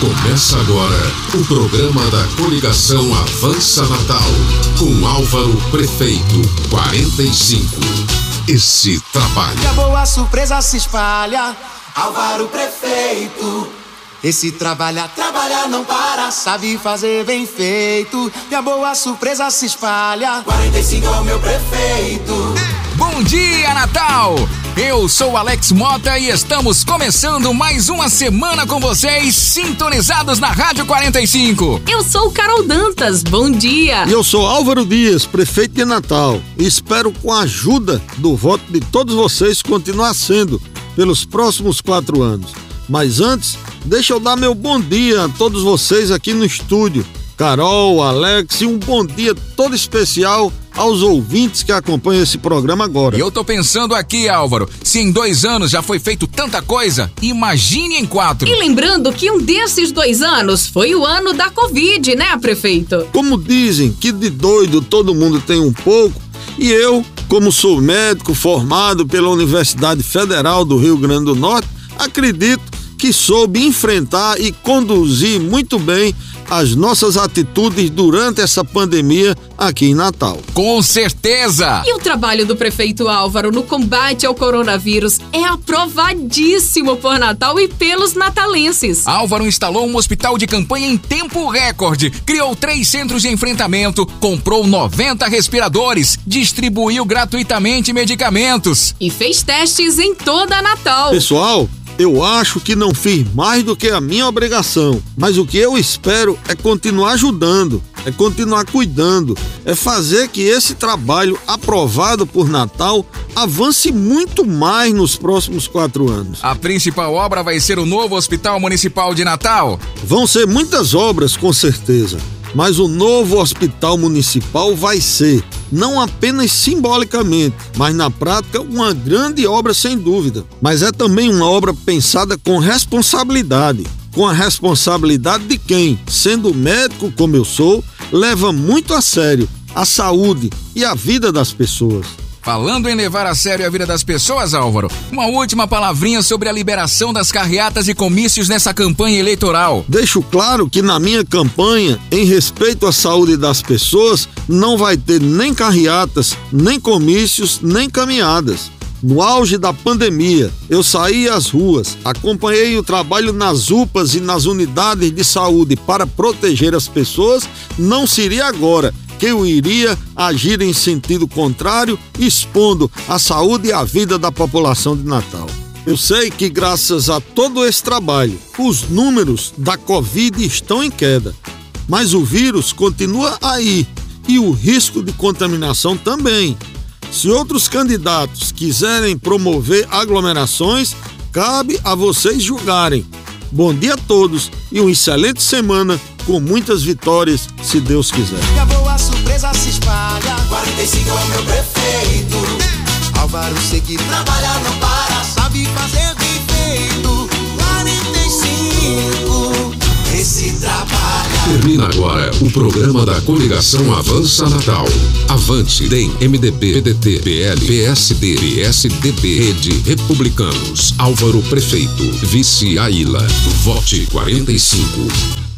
Começa agora o programa da coligação Avança Natal, com Álvaro Prefeito 45. Esse trabalho. E a boa surpresa se espalha, Álvaro Prefeito. Esse trabalha, trabalha, não para, sabe fazer bem feito. E a boa surpresa se espalha, 45 é o meu prefeito. Bom dia, Natal! Eu sou Alex Mota e estamos começando mais uma semana com vocês, sintonizados na Rádio 45. Eu sou Carol Dantas, bom dia! E eu sou Álvaro Dias, prefeito de Natal, e espero com a ajuda do voto de todos vocês continuar sendo pelos próximos quatro anos. Mas antes, deixa eu dar meu bom dia a todos vocês aqui no estúdio. Carol, Alex e um bom dia todo especial aos ouvintes que acompanham esse programa agora. E eu tô pensando aqui, Álvaro, se em dois anos já foi feito tanta coisa, imagine em quatro. E lembrando que um desses dois anos foi o ano da Covid, né, prefeito? Como dizem que de doido todo mundo tem um pouco, e eu, como sou médico formado pela Universidade Federal do Rio Grande do Norte, acredito que soube enfrentar e conduzir muito bem as nossas atitudes durante essa pandemia aqui em Natal. Com certeza! E o trabalho do prefeito Álvaro no combate ao coronavírus é aprovadíssimo por Natal e pelos natalenses. Álvaro instalou um hospital de campanha em tempo recorde, criou três centros de enfrentamento, comprou 90 respiradores, distribuiu gratuitamente medicamentos e fez testes em toda Natal. Pessoal, eu acho que não fiz mais do que a minha obrigação, mas o que eu espero é continuar ajudando, é continuar cuidando, é fazer que esse trabalho aprovado por Natal avance muito mais nos próximos quatro anos. A principal obra vai ser o novo Hospital Municipal de Natal. Vão ser muitas obras, com certeza mas o novo hospital municipal vai ser, não apenas simbolicamente, mas na prática, uma grande obra sem dúvida. Mas é também uma obra pensada com responsabilidade. Com a responsabilidade de quem, sendo médico como eu sou, leva muito a sério a saúde e a vida das pessoas. Falando em levar a sério a vida das pessoas, Álvaro, uma última palavrinha sobre a liberação das carreatas e comícios nessa campanha eleitoral. Deixo claro que na minha campanha, em respeito à saúde das pessoas, não vai ter nem carreatas, nem comícios, nem caminhadas. No auge da pandemia, eu saí às ruas, acompanhei o trabalho nas UPAs e nas unidades de saúde para proteger as pessoas, não seria agora que eu iria agir em sentido contrário, expondo a saúde e a vida da população de Natal. Eu sei que, graças a todo esse trabalho, os números da Covid estão em queda, mas o vírus continua aí e o risco de contaminação também. Se outros candidatos quiserem promover aglomerações, cabe a vocês julgarem. Bom dia a todos e uma excelente semana com muitas vitórias, se Deus quiser. E a boa surpresa se espalha, 45 é o meu prefeito. Álvaro sei que trabalha, não para, sabe fazer bem feito. 45, esse trabalha. Termina agora o programa da coligação Avança Natal. Avante, DEM, MDB, PDT, PL, PSD, PSDB, Rede, Republicanos. Álvaro Prefeito, Vice Aila. Vote 45.